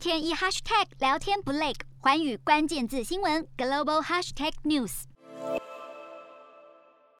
天一 hashtag 聊天不累，寰宇关键字新闻 global hashtag news。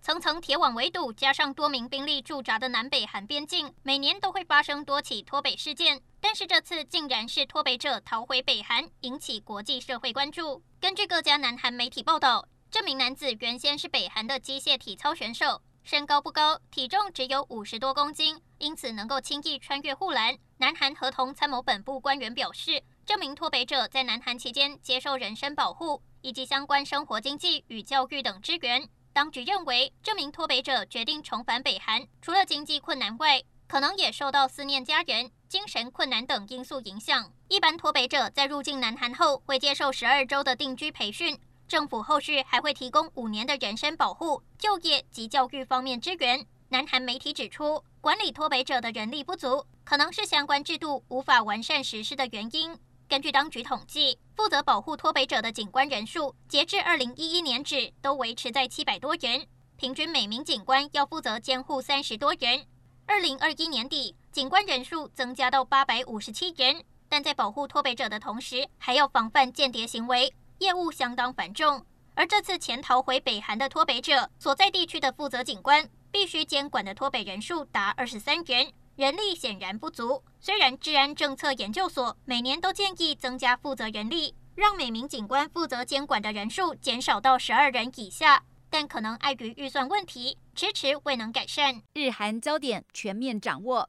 层层铁网围堵，加上多名兵力驻扎的南北韩边境，每年都会发生多起脱北事件。但是这次竟然是脱北者逃回北韩，引起国际社会关注。根据各家南韩媒体报道，这名男子原先是北韩的机械体操选手，身高不高，体重只有五十多公斤，因此能够轻易穿越护栏。南韩合同参谋本部官员表示，这名脱北者在南韩期间接受人身保护以及相关生活经济与教育等支援。当局认为，这名脱北者决定重返北韩，除了经济困难外，可能也受到思念家人、精神困难等因素影响。一般脱北者在入境南韩后，会接受十二周的定居培训，政府后续还会提供五年的人身保护、就业及教育方面支援。南韩媒体指出，管理脱北者的人力不足，可能是相关制度无法完善实施的原因。根据当局统计，负责保护脱北者的警官人数，截至二零一一年止都维持在七百多人，平均每名警官要负责监护三十多人。二零二一年底，警官人数增加到八百五十七人，但在保护脱北者的同时，还要防范间谍行为，业务相当繁重。而这次潜逃回北韩的脱北者所在地区的负责警官，必须监管的脱北人数达二十三人，人力显然不足。虽然治安政策研究所每年都建议增加负责人力，让每名警官负责监管的人数减少到十二人以下，但可能碍于预算问题，迟迟未能改善。日韩焦点全面掌握。